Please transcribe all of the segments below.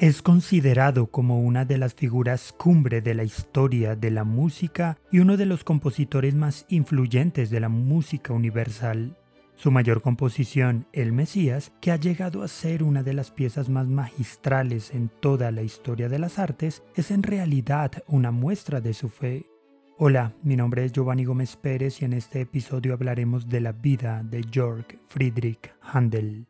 Es considerado como una de las figuras cumbre de la historia de la música y uno de los compositores más influyentes de la música universal. Su mayor composición, El Mesías, que ha llegado a ser una de las piezas más magistrales en toda la historia de las artes, es en realidad una muestra de su fe. Hola, mi nombre es Giovanni Gómez Pérez y en este episodio hablaremos de la vida de Georg Friedrich Handel.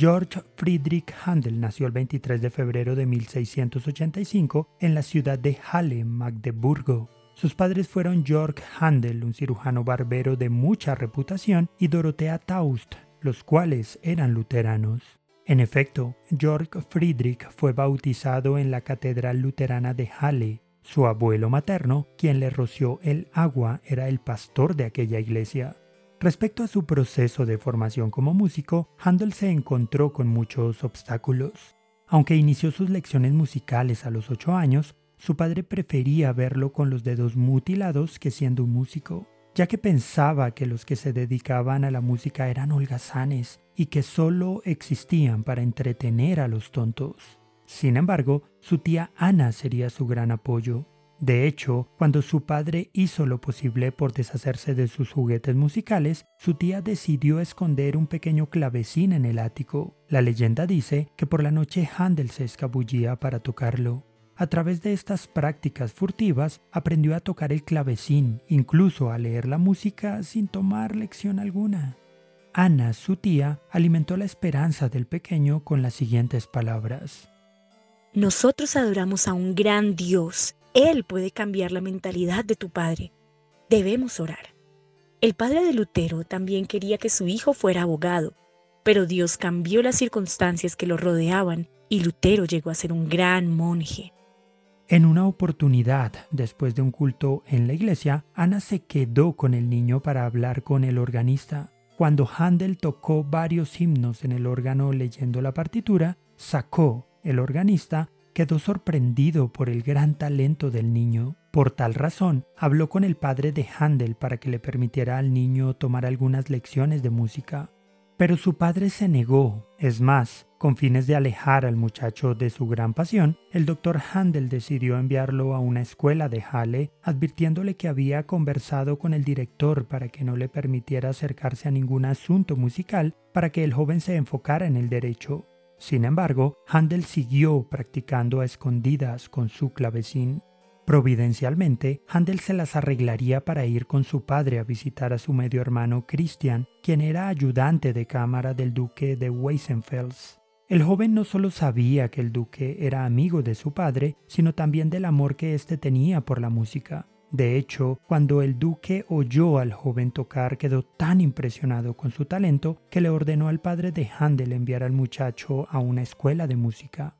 George Friedrich Handel nació el 23 de febrero de 1685 en la ciudad de Halle, Magdeburgo. Sus padres fueron Georg Handel, un cirujano barbero de mucha reputación, y Dorothea Taust, los cuales eran luteranos. En efecto, Georg Friedrich fue bautizado en la Catedral Luterana de Halle. Su abuelo materno, quien le roció el agua, era el pastor de aquella iglesia. Respecto a su proceso de formación como músico, Handel se encontró con muchos obstáculos. Aunque inició sus lecciones musicales a los ocho años, su padre prefería verlo con los dedos mutilados que siendo un músico, ya que pensaba que los que se dedicaban a la música eran holgazanes y que solo existían para entretener a los tontos. Sin embargo, su tía Ana sería su gran apoyo, de hecho, cuando su padre hizo lo posible por deshacerse de sus juguetes musicales, su tía decidió esconder un pequeño clavecín en el ático. La leyenda dice que por la noche Handel se escabullía para tocarlo. A través de estas prácticas furtivas aprendió a tocar el clavecín, incluso a leer la música sin tomar lección alguna. Ana, su tía, alimentó la esperanza del pequeño con las siguientes palabras. Nosotros adoramos a un gran Dios él puede cambiar la mentalidad de tu padre. Debemos orar. El padre de Lutero también quería que su hijo fuera abogado, pero Dios cambió las circunstancias que lo rodeaban y Lutero llegó a ser un gran monje. En una oportunidad, después de un culto en la iglesia, Ana se quedó con el niño para hablar con el organista. Cuando Handel tocó varios himnos en el órgano leyendo la partitura, sacó el organista quedó sorprendido por el gran talento del niño. Por tal razón, habló con el padre de Handel para que le permitiera al niño tomar algunas lecciones de música. Pero su padre se negó. Es más, con fines de alejar al muchacho de su gran pasión, el doctor Handel decidió enviarlo a una escuela de Halle, advirtiéndole que había conversado con el director para que no le permitiera acercarse a ningún asunto musical para que el joven se enfocara en el derecho. Sin embargo, Handel siguió practicando a escondidas con su clavecín. Providencialmente, Handel se las arreglaría para ir con su padre a visitar a su medio hermano Christian, quien era ayudante de cámara del duque de Weissenfels. El joven no solo sabía que el duque era amigo de su padre, sino también del amor que éste tenía por la música. De hecho, cuando el duque oyó al joven tocar, quedó tan impresionado con su talento que le ordenó al padre de Handel enviar al muchacho a una escuela de música.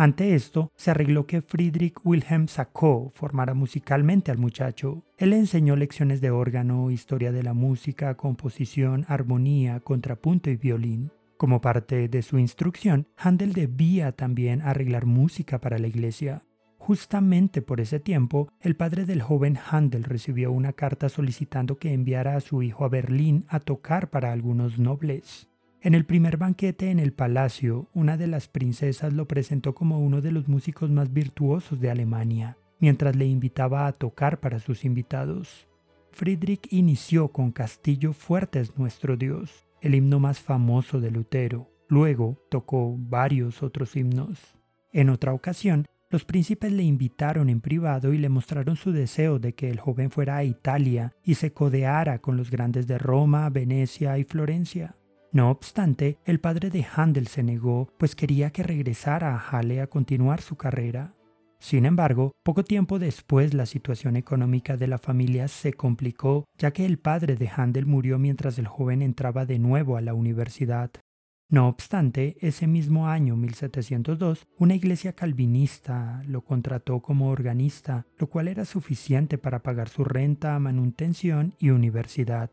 Ante esto, se arregló que Friedrich Wilhelm Sacco formara musicalmente al muchacho. Él le enseñó lecciones de órgano, historia de la música, composición, armonía, contrapunto y violín. Como parte de su instrucción, Handel debía también arreglar música para la iglesia. Justamente por ese tiempo, el padre del joven Handel recibió una carta solicitando que enviara a su hijo a Berlín a tocar para algunos nobles. En el primer banquete en el palacio, una de las princesas lo presentó como uno de los músicos más virtuosos de Alemania, mientras le invitaba a tocar para sus invitados. Friedrich inició con Castillo Fuerte es nuestro Dios, el himno más famoso de Lutero. Luego tocó varios otros himnos. En otra ocasión, los príncipes le invitaron en privado y le mostraron su deseo de que el joven fuera a Italia y se codeara con los grandes de Roma, Venecia y Florencia. No obstante, el padre de Handel se negó, pues quería que regresara a Halle a continuar su carrera. Sin embargo, poco tiempo después la situación económica de la familia se complicó, ya que el padre de Handel murió mientras el joven entraba de nuevo a la universidad. No obstante, ese mismo año 1702, una iglesia calvinista lo contrató como organista, lo cual era suficiente para pagar su renta, manutención y universidad.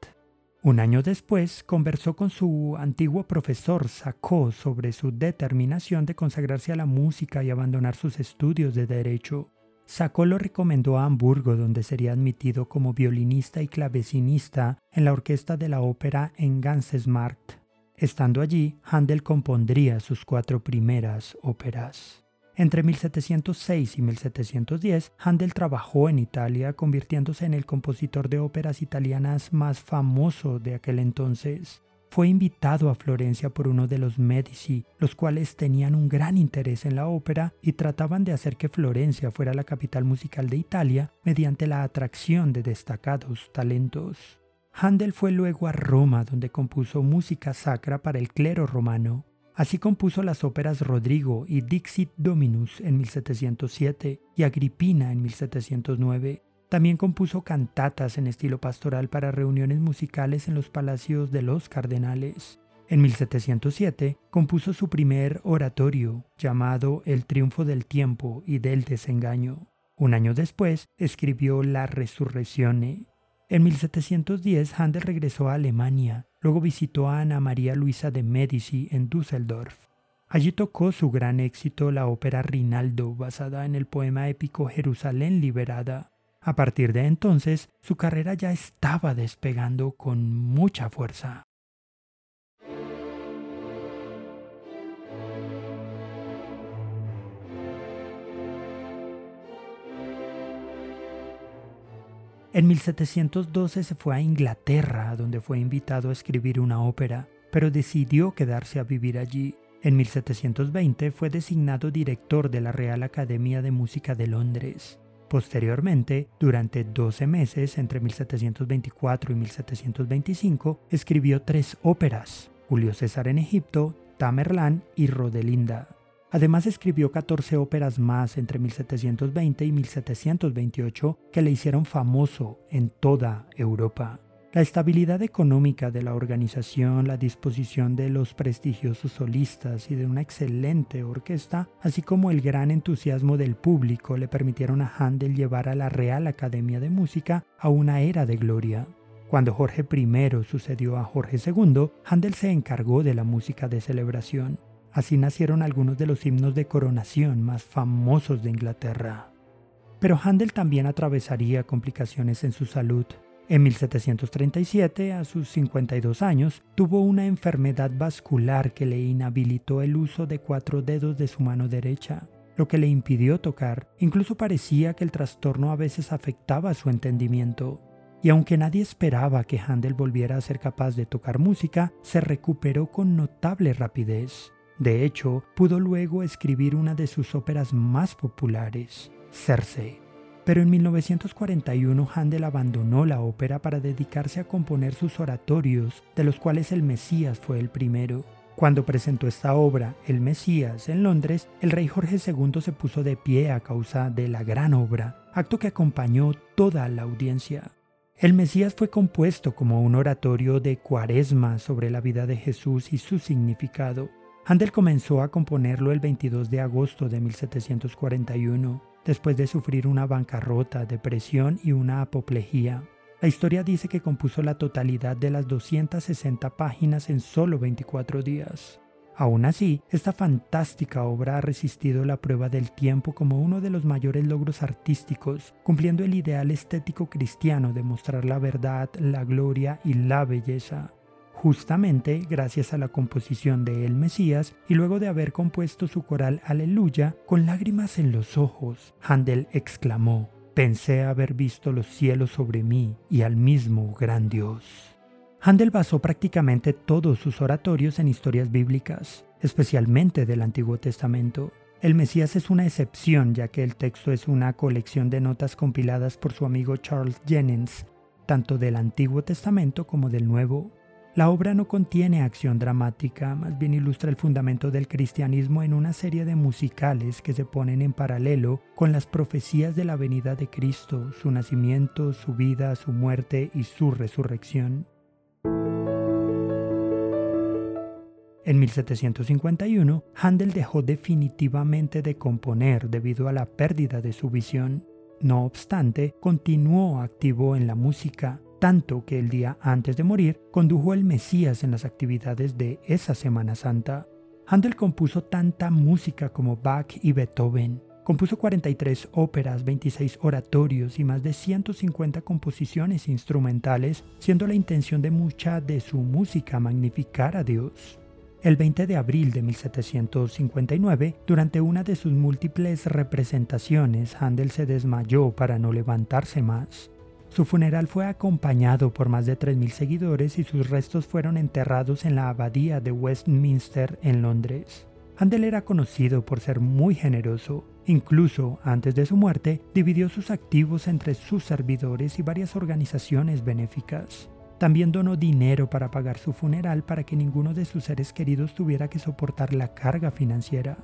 Un año después, conversó con su antiguo profesor Sacó sobre su determinación de consagrarse a la música y abandonar sus estudios de derecho. Sacó lo recomendó a Hamburgo, donde sería admitido como violinista y clavecinista en la orquesta de la ópera en Gansesmarkt. Estando allí, Handel compondría sus cuatro primeras óperas. Entre 1706 y 1710, Handel trabajó en Italia, convirtiéndose en el compositor de óperas italianas más famoso de aquel entonces. Fue invitado a Florencia por uno de los Medici, los cuales tenían un gran interés en la ópera y trataban de hacer que Florencia fuera la capital musical de Italia mediante la atracción de destacados talentos. Handel fue luego a Roma, donde compuso música sacra para el clero romano. Así compuso las óperas Rodrigo y Dixit Dominus en 1707 y Agripina en 1709. También compuso cantatas en estilo pastoral para reuniones musicales en los palacios de los cardenales. En 1707 compuso su primer oratorio, llamado El triunfo del tiempo y del desengaño. Un año después escribió La Resurrección. En 1710 Handel regresó a Alemania, luego visitó a Ana María Luisa de Medici en Düsseldorf. Allí tocó su gran éxito la ópera Rinaldo, basada en el poema épico Jerusalén liberada. A partir de entonces, su carrera ya estaba despegando con mucha fuerza. En 1712 se fue a Inglaterra, donde fue invitado a escribir una ópera, pero decidió quedarse a vivir allí. En 1720 fue designado director de la Real Academia de Música de Londres. Posteriormente, durante 12 meses, entre 1724 y 1725, escribió tres óperas, Julio César en Egipto, Tamerlán y Rodelinda. Además escribió 14 óperas más entre 1720 y 1728 que le hicieron famoso en toda Europa. La estabilidad económica de la organización, la disposición de los prestigiosos solistas y de una excelente orquesta, así como el gran entusiasmo del público le permitieron a Handel llevar a la Real Academia de Música a una era de gloria. Cuando Jorge I sucedió a Jorge II, Handel se encargó de la música de celebración. Así nacieron algunos de los himnos de coronación más famosos de Inglaterra. Pero Handel también atravesaría complicaciones en su salud. En 1737, a sus 52 años, tuvo una enfermedad vascular que le inhabilitó el uso de cuatro dedos de su mano derecha, lo que le impidió tocar. Incluso parecía que el trastorno a veces afectaba su entendimiento. Y aunque nadie esperaba que Handel volviera a ser capaz de tocar música, se recuperó con notable rapidez. De hecho, pudo luego escribir una de sus óperas más populares, Circe. Pero en 1941 Handel abandonó la ópera para dedicarse a componer sus oratorios, de los cuales El Mesías fue el primero. Cuando presentó esta obra, El Mesías, en Londres, el rey Jorge II se puso de pie a causa de la gran obra, acto que acompañó toda la audiencia. El Mesías fue compuesto como un oratorio de cuaresma sobre la vida de Jesús y su significado, Handel comenzó a componerlo el 22 de agosto de 1741, después de sufrir una bancarrota, depresión y una apoplejía. La historia dice que compuso la totalidad de las 260 páginas en solo 24 días. Aún así, esta fantástica obra ha resistido la prueba del tiempo como uno de los mayores logros artísticos, cumpliendo el ideal estético cristiano de mostrar la verdad, la gloria y la belleza justamente gracias a la composición de El Mesías y luego de haber compuesto su coral Aleluya con lágrimas en los ojos, Handel exclamó, pensé haber visto los cielos sobre mí y al mismo gran Dios. Handel basó prácticamente todos sus oratorios en historias bíblicas, especialmente del Antiguo Testamento. El Mesías es una excepción ya que el texto es una colección de notas compiladas por su amigo Charles Jennings, tanto del Antiguo Testamento como del Nuevo La obra no contiene acción dramática, más bien ilustra el fundamento del cristianismo en una serie de musicales que se ponen en paralelo con las profecías de la venida de Cristo, su nacimiento, su vida, su muerte y su resurrección. En 1751, Handel dejó definitivamente de componer debido a la pérdida de su visión. No obstante, continuó activo en la música, tanto que el día antes de morir condujo el Mesías en las actividades de esa Semana Santa. Handel compuso tanta música como Bach y Beethoven. Compuso 43 óperas, 26 oratorios y más de 150 composiciones instrumentales, siendo la intención de mucha de su música magnificar a Dios. El 20 de abril de 1759, durante una de sus múltiples representaciones, Handel se desmayó para no levantarse más. Su funeral fue acompañado por más de 3.000 seguidores y sus restos fueron enterrados en la abadía de Westminster en Londres. Handel era conocido por ser muy generoso. Incluso antes de su muerte, dividió sus activos entre sus servidores y varias organizaciones benéficas. También donó dinero para pagar su funeral para que ninguno de sus seres queridos tuviera que soportar la carga financiera.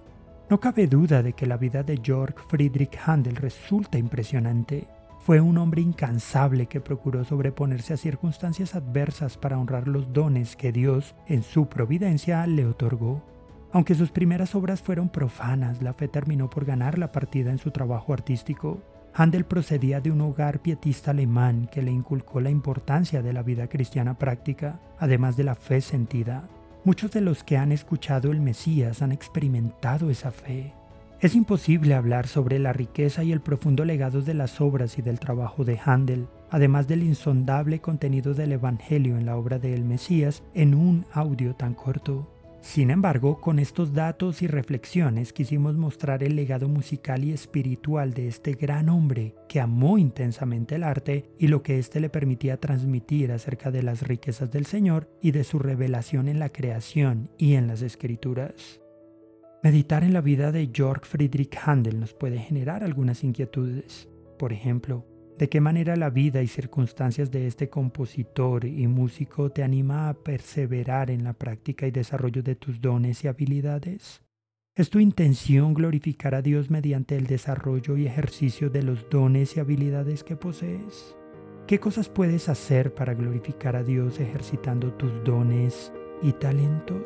No cabe duda de que la vida de Georg Friedrich Handel resulta impresionante. Fue un hombre incansable que procuró sobreponerse a circunstancias adversas para honrar los dones que Dios, en su providencia, le otorgó. Aunque sus primeras obras fueron profanas, la fe terminó por ganar la partida en su trabajo artístico. Handel procedía de un hogar pietista alemán que le inculcó la importancia de la vida cristiana práctica, además de la fe sentida. Muchos de los que han escuchado el Mesías han experimentado esa fe. Es imposible hablar sobre la riqueza y el profundo legado de las obras y del trabajo de Handel, además del insondable contenido del Evangelio en la obra de El Mesías, en un audio tan corto. Sin embargo, con estos datos y reflexiones quisimos mostrar el legado musical y espiritual de este gran hombre que amó intensamente el arte y lo que éste le permitía transmitir acerca de las riquezas del Señor y de su revelación en la creación y en las escrituras. Meditar en la vida de Georg Friedrich Handel nos puede generar algunas inquietudes. Por ejemplo, ¿de qué manera la vida y circunstancias de este compositor y músico te anima a perseverar en la práctica y desarrollo de tus dones y habilidades? ¿Es tu intención glorificar a Dios mediante el desarrollo y ejercicio de los dones y habilidades que posees? ¿Qué cosas puedes hacer para glorificar a Dios ejercitando tus dones y talentos?